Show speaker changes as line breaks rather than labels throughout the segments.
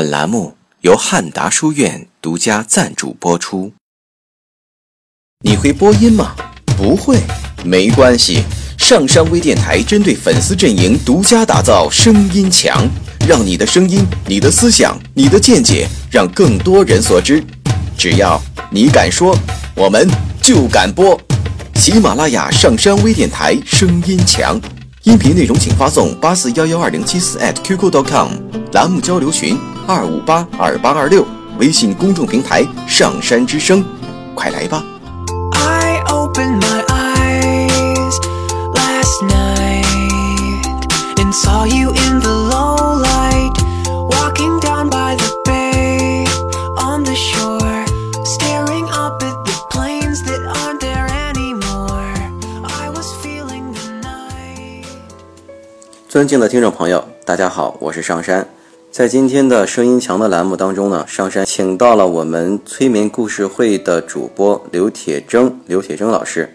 本栏目由汉达书院独家赞助播出。你会播音吗？不会，没关系。上山微电台针对粉丝阵营独家打造声音墙，让你的声音、你的思想、你的见解，让更多人所知。只要你敢说，我们就敢播。喜马拉雅上山微电台声音墙，音频内容请发送八四幺幺二零七四 @QQ.com，栏目交流群二五八二八二六，微信公众平台上山之声，快来吧！尊敬的听众朋友，大家好，我是上山。在今天的声音墙的栏目当中呢，上山请到了我们催眠故事会的主播刘铁铮，刘铁铮老师。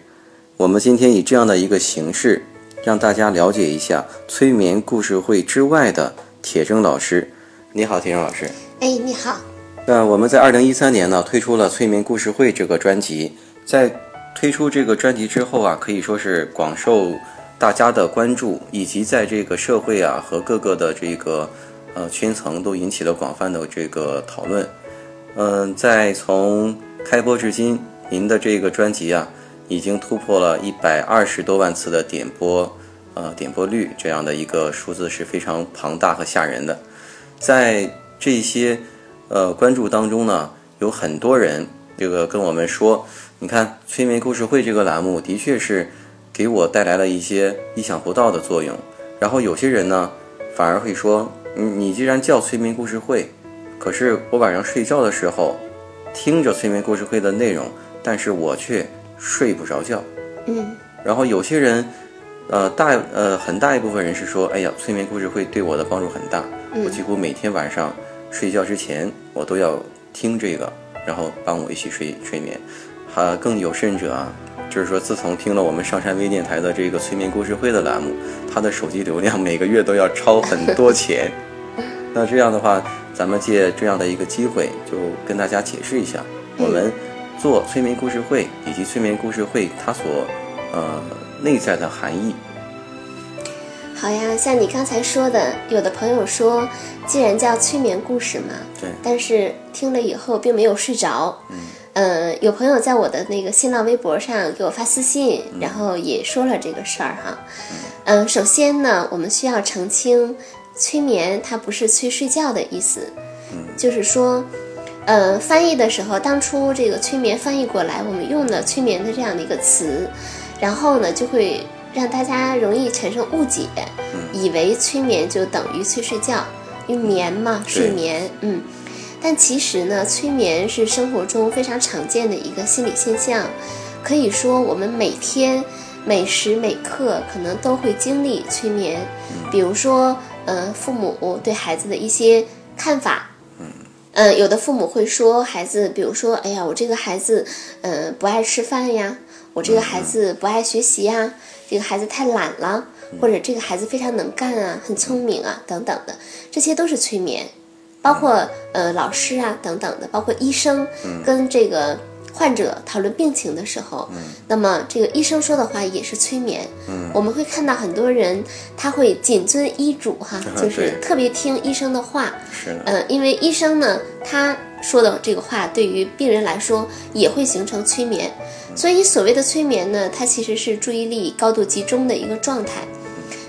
我们今天以这样的一个形式，让大家了解一下催眠故事会之外的铁铮老师。你好，铁铮老师。
哎，你好，
那我们在二零一三年呢推出了《催眠故事会》这个专辑，在推出这个专辑之后啊，可以说是广受大家的关注，以及在这个社会啊和各个的这个呃圈层都引起了广泛的这个讨论。嗯、在从开播至今，您的这个专辑啊，已经突破了一百二十多万次的点播，呃，点播率这样的一个数字是非常庞大和吓人的。在这些呃关注当中呢，有很多人这个跟我们说，你看催眠故事会这个栏目的确是给我带来了一些意想不到的作用。然后有些人呢，反而会说，你，你既然叫催眠故事会，可是我晚上睡觉的时候听着催眠故事会的内容，但是我却睡不着觉。
嗯
然后有些人，呃，大呃很大一部分人是说，哎呀，催眠故事会对我的帮助很大，我几乎每天晚上睡觉之前，我都要听这个，然后帮我一起睡睡眠。还更有甚者啊，就是说，自从听了我们上山微电台的这个催眠故事会的栏目，他的手机流量每个月都要超很多钱。那这样的话，咱们借这样的一个机会，就跟大家解释一下，我们做催眠故事会以及催眠故事会它所呃内在的含义。
好呀，像你刚才说的，有的朋友说，既然叫催眠故事嘛，
对
但是听了以后并没有睡着。嗯，呃，有朋友在我的那个新浪微博上给我发私信，然后也说了这个事儿哈。嗯、首先呢，我们需要澄清，催眠它不是催睡觉的意思，就是说。呃，翻译的时候，当初这个催眠翻译过来，我们用的催眠的这样的一个词，然后呢，就会让大家容易产生误解，以为催眠就等于催睡觉，因为眠嘛，睡眠，嗯。但其实呢，催眠是生活中非常常见的一个心理现象，可以说我们每天每时每刻可能都会经历催眠，比如说，呃，父母对孩子的一些看法，嗯，有的父母会说孩子，比如说，哎呀，我这个孩子，嗯、不爱吃饭呀，我这个孩子不爱学习呀，这个孩子太懒了，或者这个孩子非常能干啊，很聪明啊，等等的，这些都是催眠，包括呃老师啊等等的，包括医生跟这个患者讨论病情的时候，那么这个医生说的话也是催眠。我们会看到很多人他会谨遵医嘱哈，就是特别听医生的话。
是的，
呃，因为医生呢，他说的这个话对于病人来说也会形成催眠，所以所谓的催眠呢，它其实是注意力高度集中的一个状态。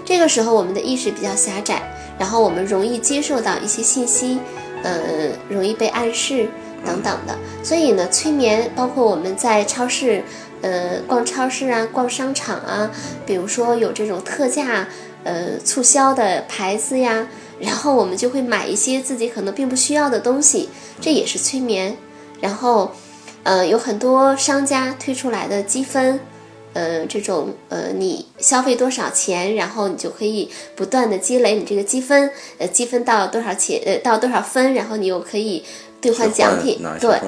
这个时候我们的意识比较狭窄，然后我们容易接受到一些信息，呃，容易被暗示等等的。所以呢，催眠包括我们在超市，呃，逛超市啊，逛商场啊，比如说有这种特价，呃，促销的牌子呀，然后我们就会买一些自己可能并不需要的东西，这也是催眠。然后，呃，有很多商家推出来的积分，呃，这种呃，你消费多少钱，然后你就可以不断的积累你这个积分，呃，积分到多少钱，呃，到多少分，然后你又可以兑换奖品对，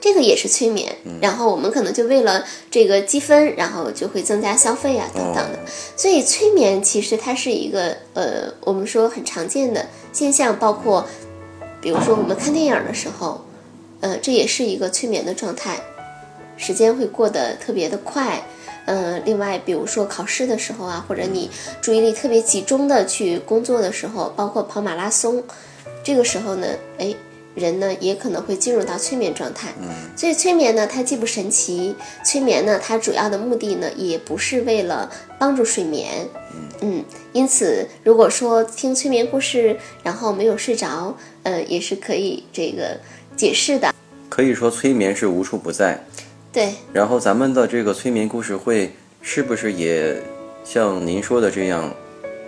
这个也是催眠。然后我们可能就为了这个积分，然后就会增加消费啊等等的。所以催眠其实它是一个呃，我们说很常见的现象，包括比如说我们看电影的时候，呃，这也是一个催眠的状态，时间会过得特别的快。嗯，另外，比如说考试的时候啊，或者你注意力特别集中的去工作的时候，包括跑马拉松，这个时候呢，哎，人呢也可能会进入到催眠状态。嗯，所以催眠呢，它既不神奇，催眠呢，它主要的目的呢，也不是为了帮助睡眠。嗯，因此，如果说听催眠故事然后没有睡着，呃，也是可以这个解释的。
可以说催眠是无处不在。
对，
然后咱们的这个催眠故事会是不是也像您说的这样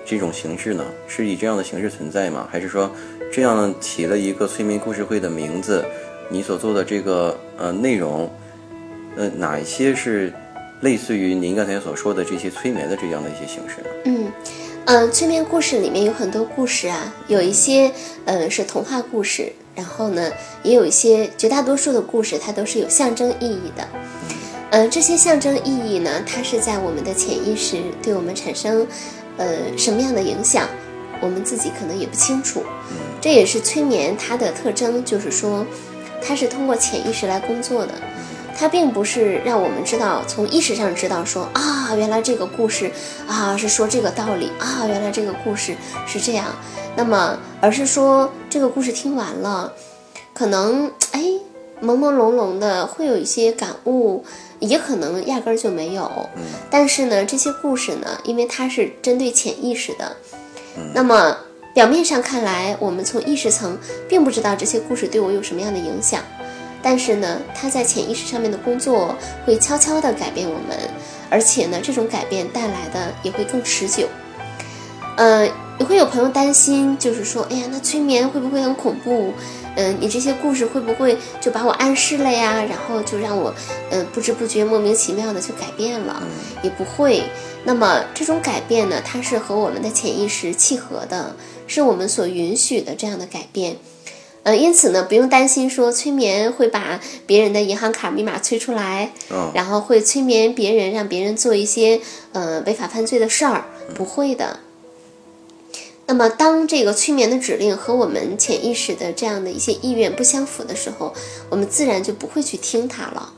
这种形式呢？是以这样的形式存在吗？还是说这样起了一个催眠故事会的名字？你所做的这个呃内容，呃哪一些是类似于您刚才所说的这些催眠的这样的一些形式呢？
嗯，呃，催眠故事里面有很多故事啊，有一些呃是童话故事。然后呢，也有一些绝大多数的故事，它都是有象征意义的。呃，这些象征意义呢，它是在我们的潜意识对我们产生呃什么样的影响，我们自己可能也不清楚。这也是催眠它的特征，就是说它是通过潜意识来工作的。它并不是让我们知道从意识上知道说啊，原来这个故事啊是说这个道理啊，原来这个故事是这样。那么，而是说这个故事听完了，可能哎朦朦胧胧的会有一些感悟，也可能压根儿就没有。但是呢，这些故事呢，因为它是针对潜意识的，那么表面上看来，我们从意识层并不知道这些故事对我有什么样的影响。但是呢，它在潜意识上面的工作会悄悄地改变我们，而且呢，这种改变带来的也会更持久。呃。也会有朋友担心，就是说，哎呀，那催眠会不会很恐怖？嗯，你这些故事会不会就把我暗示了呀？然后就让我，嗯，不知不觉莫名其妙的就改变了？也不会。那么这种改变呢，它是和我们的潜意识契合的，是我们所允许的这样的改变。嗯，因此呢，不用担心说催眠会把别人的银行卡密码催出来，然后会催眠别人，让别人做一些呃违法犯罪的事儿，不会的。那么，当这个催眠的指令和我们潜意识的这样的一些意愿不相符的时候，我们自然就不会去听它了。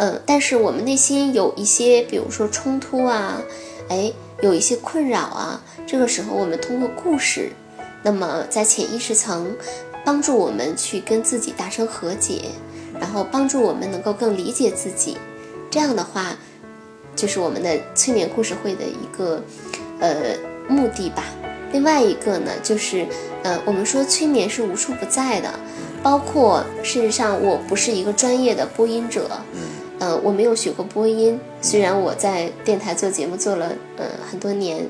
嗯但是我们内心有一些，比如说冲突啊，哎，有一些困扰啊，这个时候我们通过故事，那么在潜意识层帮助我们去跟自己达成和解，然后帮助我们能够更理解自己。这样的话，就是我们的催眠故事会的一个呃目的吧。另外一个呢，就是，呃，我们说催眠是无处不在的，包括事实上我不是一个专业的播音者，嗯，呃，我没有学过播音，虽然我在电台做节目做了呃很多年，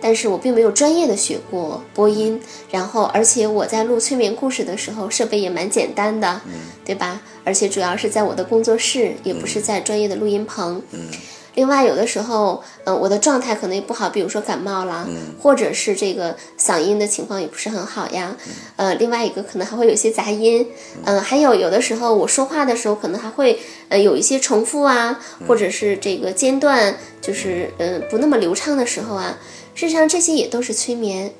但是我并没有专业的学过播音，然后而且我在录催眠故事的时候，设备也蛮简单的，对吧？而且主要是在我的工作室，也不是在专业的录音棚，嗯。另外，有的时候，嗯，我的状态可能也不好，比如说感冒啦，或者是这个嗓音的情况也不是很好呀。呃，另外一个可能还会有一些杂音，嗯，还有有的时候我说话的时候可能还会呃有一些重复啊，或者是这个间断，就是嗯不那么流畅的时候啊。事实上，这些也都是催眠。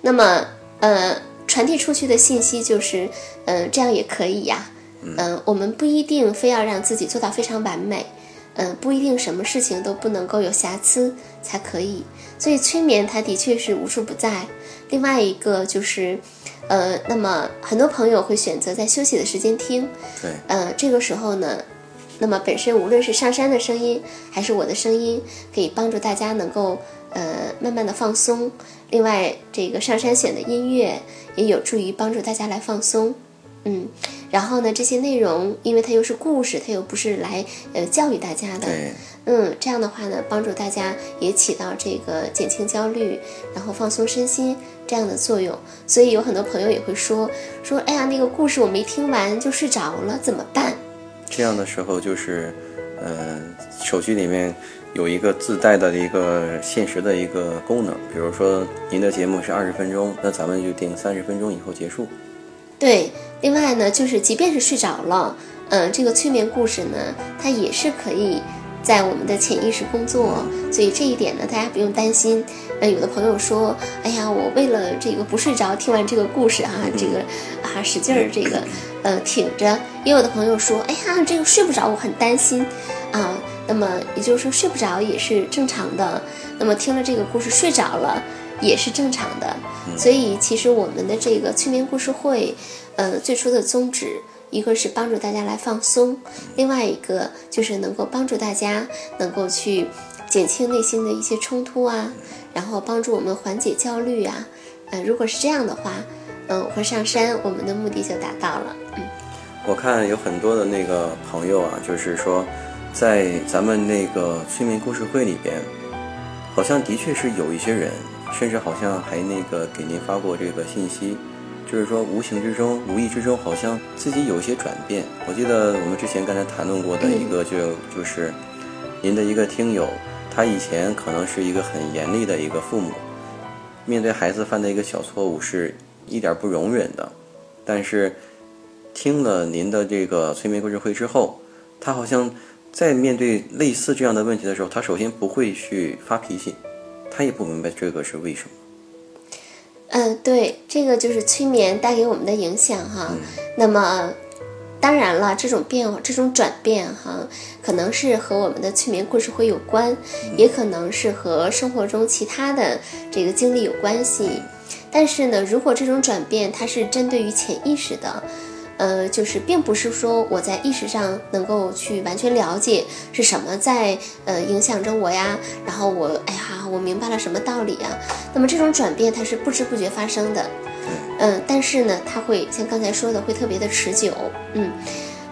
那么，呃，传递出去的信息就是，嗯，这样也可以呀。嗯，我们不一定非要让自己做到非常完美。嗯，不一定什么事情都不能够有瑕疵才可以，所以催眠它的确是无处不在。另外一个就是，呃，那么很多朋友会选择在休息的时间听，
对，
呃，这个时候呢，那么本身无论是上山的声音还是我的声音，可以帮助大家能够呃慢慢的放松。另外，这个上山选的音乐也有助于帮助大家来放松，嗯。然后呢，这些内容，因为它又是故事，它又不是来呃教育大家的，嗯，这样的话呢，帮助大家也起到这个减轻焦虑，然后放松身心这样的作用。所以有很多朋友也会说说，哎呀，那个故事我没听完就睡着了，怎么办？
这样的时候就是，呃，手机里面有一个自带的一个限时的一个功能，比如说您的节目是二十分钟，那咱们就定三十分钟以后结束。
对。另外呢，就是即便是睡着了，嗯，这个催眠故事呢，它也是可以，在我们的潜意识工作，所以这一点呢，大家不用担心。呃，有的朋友说，哎呀，我为了这个不睡着，听完这个故事哈、这个啊使劲儿这个呃挺着。也有的朋友说，哎呀，这个睡不着，我很担心啊。那么也就是说，睡不着也是正常的。那么听了这个故事睡着了也是正常的。所以其实我们的这个催眠故事会，呃，最初的宗旨。一个是帮助大家来放松，另外一个就是能够帮助大家能够去减轻内心的一些冲突啊，然后帮助我们缓解焦虑啊。呃，如果是这样的话，嗯、我会上山，我们的目的就达到了。嗯
我看有很多的那个朋友啊，就是说，在咱们那个催眠故事会里边，好像的确是有一些人，甚至好像还那个给您发过这个信息，就是说无形之中、无意之中，好像自己有一些转变。我记得我们之前刚才谈论过的一个就，就是您的一个听友，他以前可能是一个很严厉的一个父母，面对孩子犯的一个小错误是一点不容忍的，但是。听了您的这个催眠故事会之后，他好像在面对类似这样的问题的时候，他首先不会去发脾气，他也不明白这个是为什么。
嗯，对，这个就是催眠带给我们的影响哈。那么，当然了，这种变化、这种转变哈，可能是和我们的催眠故事会有关，也可能是和生活中其他的这个经历有关系。但是呢，如果这种转变它是针对于潜意识的，呃，就是并不是说我在意识上能够去完全了解是什么在呃影响着我呀，然后我哎呀，我明白了什么道理呀。那么这种转变它是不知不觉发生的，嗯，但是呢，它会像刚才说的会特别的持久，嗯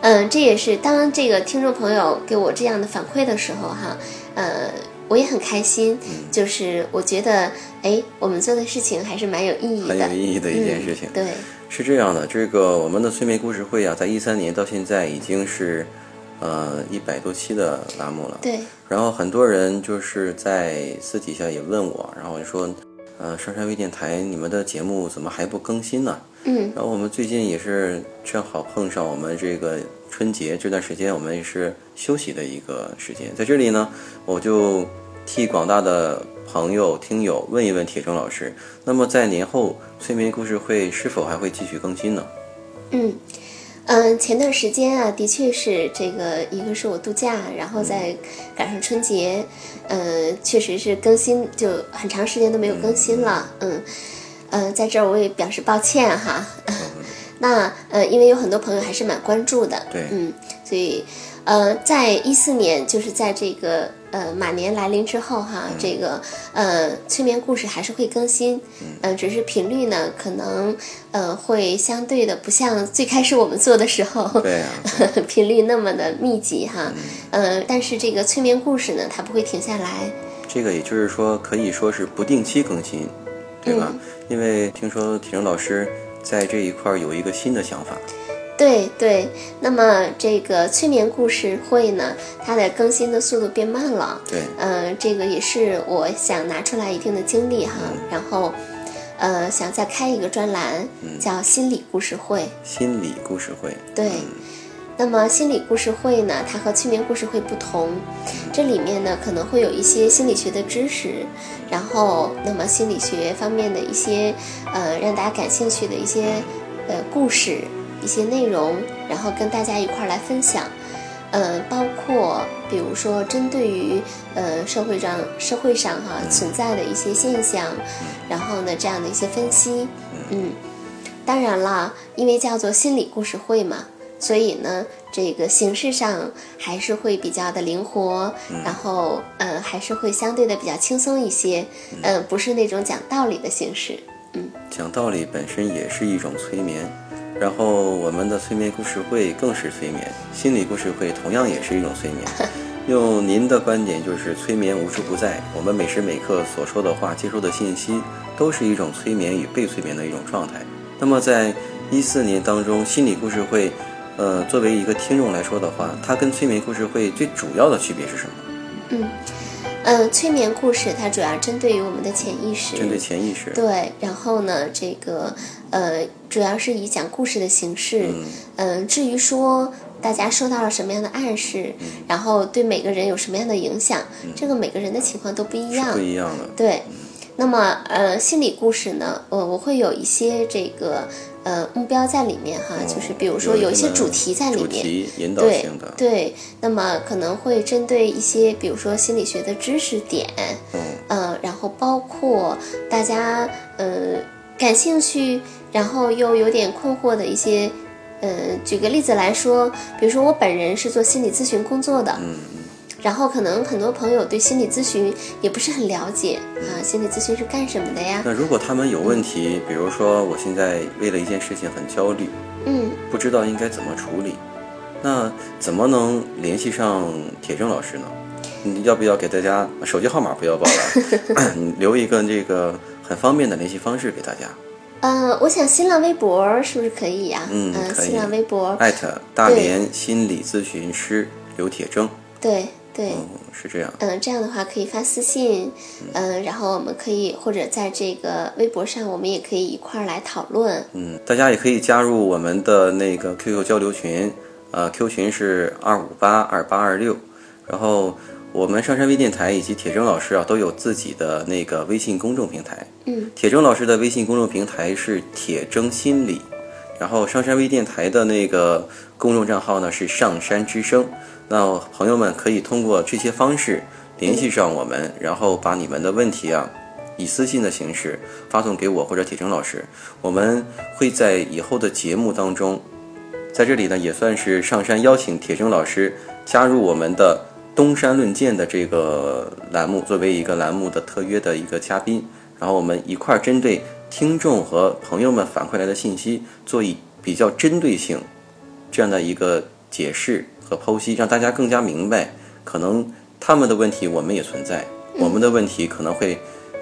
嗯，这也是当这个听众朋友给我这样的反馈的时候哈，呃，我也很开心，就是我觉得哎，我们做的事情还是蛮有意义的，
很有意义的一件事情。
嗯、对。
是这样的，这个我们的催眠故事会啊，在一三年到现在已经是，呃，一百多期的栏目了。
对。
然后很多人就是在私底下也问我，然后说，呃，上山微电台你们的节目怎么还不更新呢？
嗯。
然后我们最近也是正好碰上我们这个春节这段时间，我们也是休息的一个时间，在这里呢，我就替广大的。朋友、听友问一问铁铮老师，那么在年后催眠故事会是否还会继续更新呢？
嗯嗯，前段时间啊，的确是这个，一个是我度假，然后再赶上春节，嗯、呃，确实是更新就很长时间都没有更新了，嗯嗯、呃，在这儿我也表示抱歉哈。那呃，因为有很多朋友还是蛮关注的，
对，
嗯，所以呃，在一四年，就是在这个。呃，马年来临之后哈，
嗯、
这个呃催眠故事还是会更新，嗯、呃，只是频率呢可能呃会相对的不像最开始我们做的时候，
对啊，
频率那么的密集哈，嗯、呃，但是这个催眠故事呢，它不会停下来。
这个也就是说，可以说是不定期更新，对吧？
嗯、
因为听说体生老师在这一块有一个新的想法。
对对，那么这个催眠故事会呢，它的更新的速度变慢了。
对，
呃，这个也是我想拿出来一定的精力哈，
嗯、
然后，呃，想再开一个专栏，
嗯、
叫心理故事会。
心理故事会。
对，
嗯、
那么心理故事会呢，它和催眠故事会不同，这里面呢可能会有一些心理学的知识，然后那么心理学方面的一些呃让大家感兴趣的一些呃故事。一些内容，然后跟大家一块儿来分享，呃，包括比如说针对于呃社会上社会上哈、存在的一些现象，然后呢这样的一些分析，嗯，当然了，因为叫做心理故事会嘛，所以呢这个形式上还是会比较的灵活，然后呃还是会相对的比较轻松一些，呃不是那种讲道理的形式，嗯，
讲道理本身也是一种催眠。然后我们的催眠故事会更是催眠，心理故事会同样也是一种催眠。用您的观点，就是催眠无处不在，我们每时每刻所说的话、接收的信息，都是一种催眠与被催眠的一种状态。那么在一四年当中，心理故事会，呃，作为一个听众来说的话，它跟催眠故事会最主要的区别是什么？
嗯。嗯、呃，催眠故事它主要针对于我们的潜意识，
针对潜意识。
对，然后呢，这个呃，主要是以讲故事的形式。嗯、呃。至于说大家受到了什么样的暗示，然后对每个人有什么样的影响，这个每个人的情况都不一样
不。一样的。
对，那么呃，心理故事呢，我我会有一些这个呃目标在里面哈，就是比如说有一些主题在里
主
面。
题引导
对
性的，
对，那么可能会针对一些，比如说心理学的知识点，
嗯
呃，然后包括大家呃感兴趣，然后又有点困惑的一些，呃，举个例子来说，比如说我本人是做心理咨询工作的，
嗯
然后可能很多朋友对心理咨询也不是很了解啊，心理咨询是干什么的呀？
那如果他们有问题，比如说我现在为了一件事情很焦虑，
嗯，
不知道应该怎么处理，那怎么能联系上铁铮老师呢？你要不要给大家手机号码不要报了，留一个这个很方便的联系方式给大家，
呃，我想新浪微博是不是可以呀？
嗯
呃
可以
新浪微博，
艾特大连心理咨询师刘铁铮，
对对。
嗯，是这样。
嗯，这样的话可以发私信，嗯，然后我们可以或者在这个微博上，我们也可以一块儿来讨论。
嗯，大家也可以加入我们的那个 QQ 交流群，呃，Q 群是二五八二八二六，然后我们上山微电台以及铁铮老师啊都有自己的那个微信公众平台。
嗯，
铁铮老师的微信公众平台是铁铮心理，然后上山微电台的那个公众账号呢是上山之声。那朋友们可以通过这些方式联系上我们，然后把你们的问题啊以私信的形式发送给我或者铁铮老师，我们会在以后的节目当中，在这里呢也算是上山邀请铁铮老师加入我们的东山论剑的这个栏目，作为一个栏目的特约的一个嘉宾，然后我们一块儿针对听众和朋友们反馈来的信息做一比较针对性这样的一个解释。和剖析，让大家更加明白，可能他们的问题我们也存在，我们的问题可能会，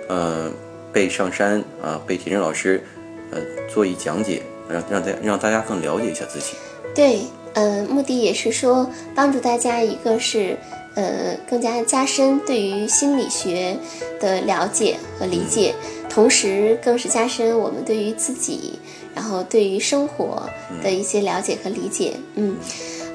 呃，被上山啊、被铁铮老师，呃，做一讲解，让让大让大家更了解一下自己。
对，呃、目的也是说帮助大家，一个是呃更加加深对于心理学的了解和理解，同时更是加深我们对于自己，然后对于生活的一些了解和理解。嗯。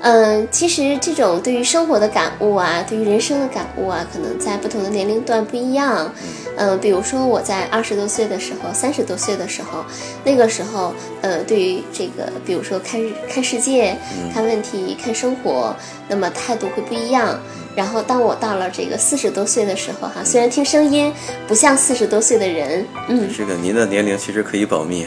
嗯，其实这种对于生活的感悟啊，对于人生的感悟啊，可能在不同的年龄段不一样。嗯，比如说我在二十多岁的时候，三十多岁的时候，那个时候，呃，对于这个，比如说看看世界、看问题、看生活，那么态度会不一样。然后当我到了这个四十多岁的时候，哈，虽然听声音不像四十多岁的人，嗯，
这个您的年龄其实可以保密。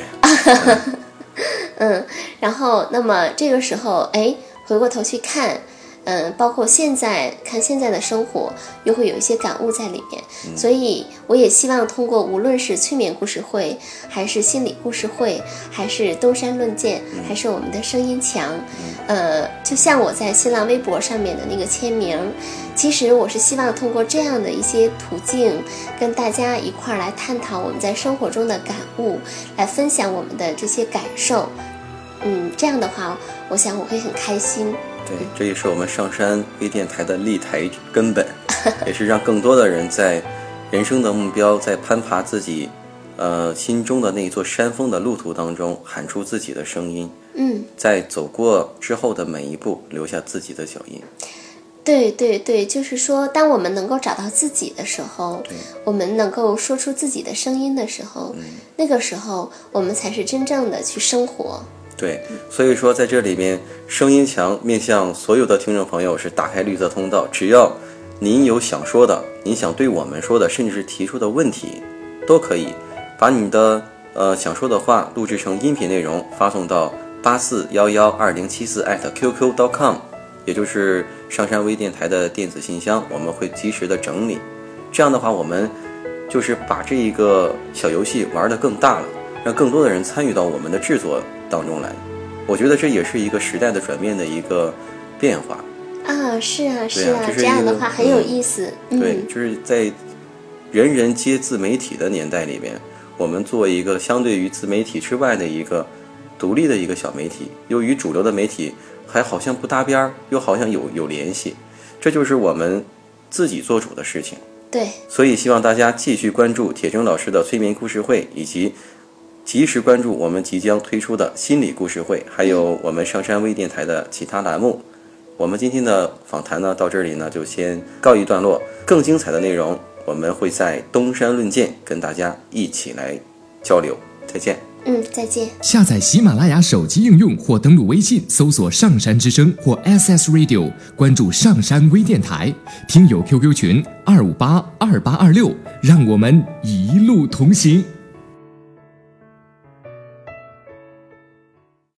嗯，然后那么这个时候，哎，回过头去看，嗯，包括现在看现在的生活，又会有一些感悟在里面。所以我也希望通过无论是催眠故事会，还是心理故事会，还是东山论剑，还是我们的声音墙，呃，就像我在新浪微博上面的那个签名，其实我是希望通过这样的一些途径，跟大家一块儿来探讨我们在生活中的感悟，来分享我们的这些感受。嗯，这样的话，我想我会很开心。
对，这也是我们上山微电台的立台根本，也是让更多的人在人生的目标，在攀爬自己呃心中的那一座山峰的路途当中，喊出自己的声音，
嗯，
在走过之后的每一步，留下自己的脚印。
对对对，就是说，当我们能够找到自己的时候，我们能够说出自己的声音的时候，那个时候我们才是真正的去生活。
对，所以说在这里面，声音墙面向所有的听众朋友是打开绿色通道，只要您有想说的，您想对我们说的，甚至是提出的问题，都可以把你的呃想说的话录制成音频内容，发送到八四幺幺二零七四 at qq.com，也就是上山微电台的电子信箱，我们会及时的整理。这样的话，我们就是把这一个小游戏玩得更大了，让更多的人参与到我们的制作当中来。我觉得这也是一个时代的转变的一个变化。
啊，是啊，是啊，
啊这
样的话很有
嗯
意思。
对，
嗯，
就是在人人皆自媒体的年代里面，我们做一个相对于自媒体之外的一个独立的一个小媒体，又与主流的媒体还好像不搭边儿，又好像有有联系，这就是我们自己做主的事情。
对，
所以希望大家继续关注铁铮老师的催眠故事会，以及及时关注我们即将推出的心理故事会，还有我们上山微电台的其他栏目。我们今天的访谈呢，到这里呢就先告一段落。更精彩的内容，我们会在东山论剑跟大家一起来交流。再见。
嗯，再见。
下载喜马拉雅手机应用或登录微信搜索“上山之声”或 SS Radio，关注上山微电台，听友 QQ 群二五八二八二六，让我们一路同行。